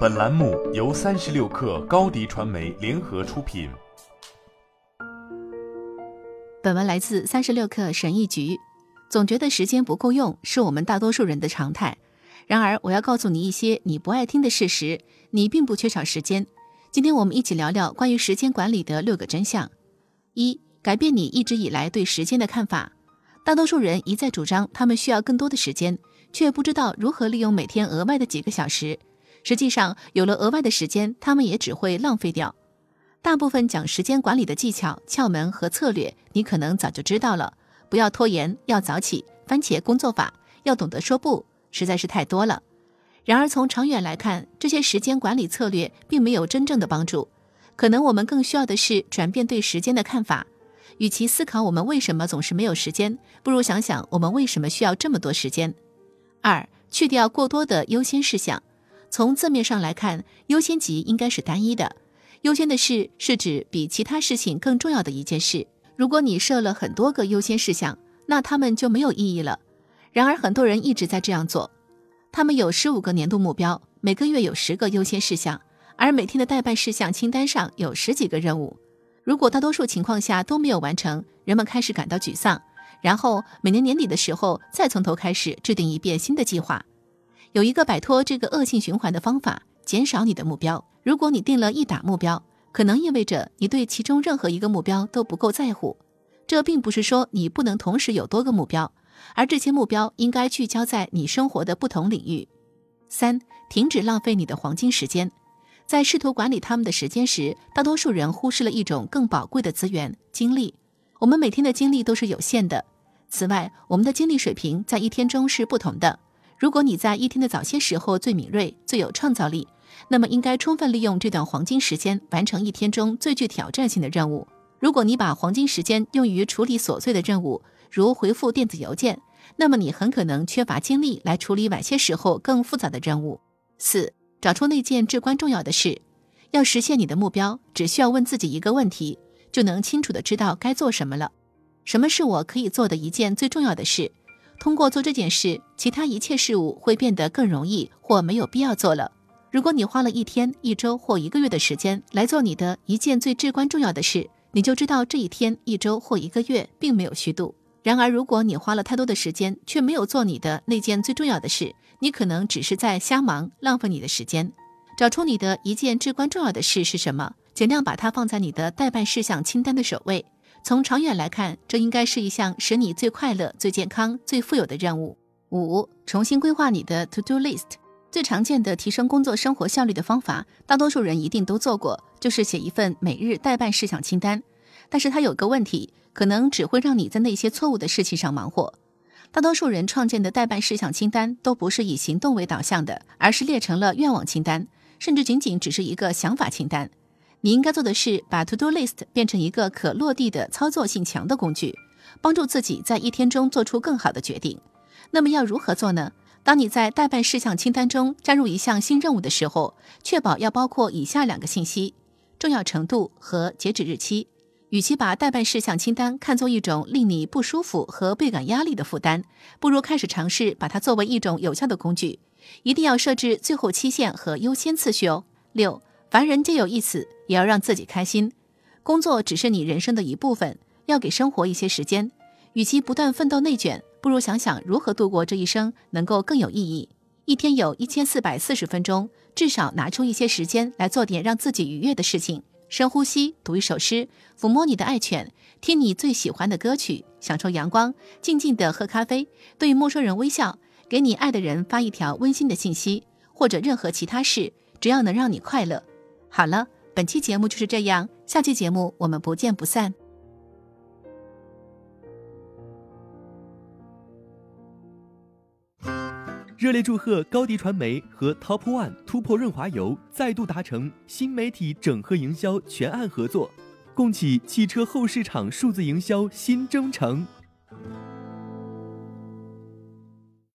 本栏目由三十六氪高低传媒联合出品。本文来自三十六氪神译局。总觉得时间不够用，是我们大多数人的常态。然而，我要告诉你一些你不爱听的事实：你并不缺少时间。今天我们一起聊聊关于时间管理的六个真相。一、改变你一直以来对时间的看法。大多数人一再主张他们需要更多的时间，却不知道如何利用每天额外的几个小时。实际上，有了额外的时间，他们也只会浪费掉。大部分讲时间管理的技巧、窍门和策略，你可能早就知道了。不要拖延，要早起，番茄工作法，要懂得说不，实在是太多了。然而，从长远来看，这些时间管理策略并没有真正的帮助。可能我们更需要的是转变对时间的看法。与其思考我们为什么总是没有时间，不如想想我们为什么需要这么多时间。二，去掉过多的优先事项。从字面上来看，优先级应该是单一的。优先的事是指比其他事情更重要的一件事。如果你设了很多个优先事项，那他们就没有意义了。然而，很多人一直在这样做。他们有十五个年度目标，每个月有十个优先事项，而每天的待办事项清单上有十几个任务。如果大多数情况下都没有完成，人们开始感到沮丧，然后每年年底的时候再从头开始制定一遍新的计划。有一个摆脱这个恶性循环的方法：减少你的目标。如果你定了一打目标，可能意味着你对其中任何一个目标都不够在乎。这并不是说你不能同时有多个目标，而这些目标应该聚焦在你生活的不同领域。三、停止浪费你的黄金时间。在试图管理他们的时间时，大多数人忽视了一种更宝贵的资源——精力。我们每天的精力都是有限的。此外，我们的精力水平在一天中是不同的。如果你在一天的早些时候最敏锐、最有创造力，那么应该充分利用这段黄金时间，完成一天中最具挑战性的任务。如果你把黄金时间用于处理琐碎的任务，如回复电子邮件，那么你很可能缺乏精力来处理晚些时候更复杂的任务。四、找出那件至关重要的事。要实现你的目标，只需要问自己一个问题，就能清楚的知道该做什么了。什么是我可以做的一件最重要的事？通过做这件事，其他一切事物会变得更容易或没有必要做了。如果你花了一天、一周或一个月的时间来做你的一件最至关重要的事，你就知道这一天、一周或一个月并没有虚度。然而，如果你花了太多的时间却没有做你的那件最重要的事，你可能只是在瞎忙，浪费你的时间。找出你的一件至关重要的事是什么，尽量把它放在你的待办事项清单的首位。从长远来看，这应该是一项使你最快乐、最健康、最富有的任务。五、重新规划你的 To Do List。最常见的提升工作生活效率的方法，大多数人一定都做过，就是写一份每日待办事项清单。但是它有个问题，可能只会让你在那些错误的事情上忙活。大多数人创建的待办事项清单都不是以行动为导向的，而是列成了愿望清单，甚至仅仅只是一个想法清单。你应该做的是把 To Do List 变成一个可落地的、操作性强的工具，帮助自己在一天中做出更好的决定。那么要如何做呢？当你在待办事项清单中加入一项新任务的时候，确保要包括以下两个信息：重要程度和截止日期。与其把待办事项清单看作一种令你不舒服和倍感压力的负担，不如开始尝试把它作为一种有效的工具。一定要设置最后期限和优先次序哦。六。凡人皆有一死，也要让自己开心。工作只是你人生的一部分，要给生活一些时间。与其不断奋斗内卷，不如想想如何度过这一生能够更有意义。一天有一千四百四十分钟，至少拿出一些时间来做点让自己愉悦的事情。深呼吸，读一首诗，抚摸你的爱犬，听你最喜欢的歌曲，享受阳光，静静的喝咖啡，对陌生人微笑，给你爱的人发一条温馨的信息，或者任何其他事，只要能让你快乐。好了，本期节目就是这样，下期节目我们不见不散。热烈祝贺高迪传媒和 Top One 突破润滑油再度达成新媒体整合营销全案合作，共启汽车后市场数字营销新征程。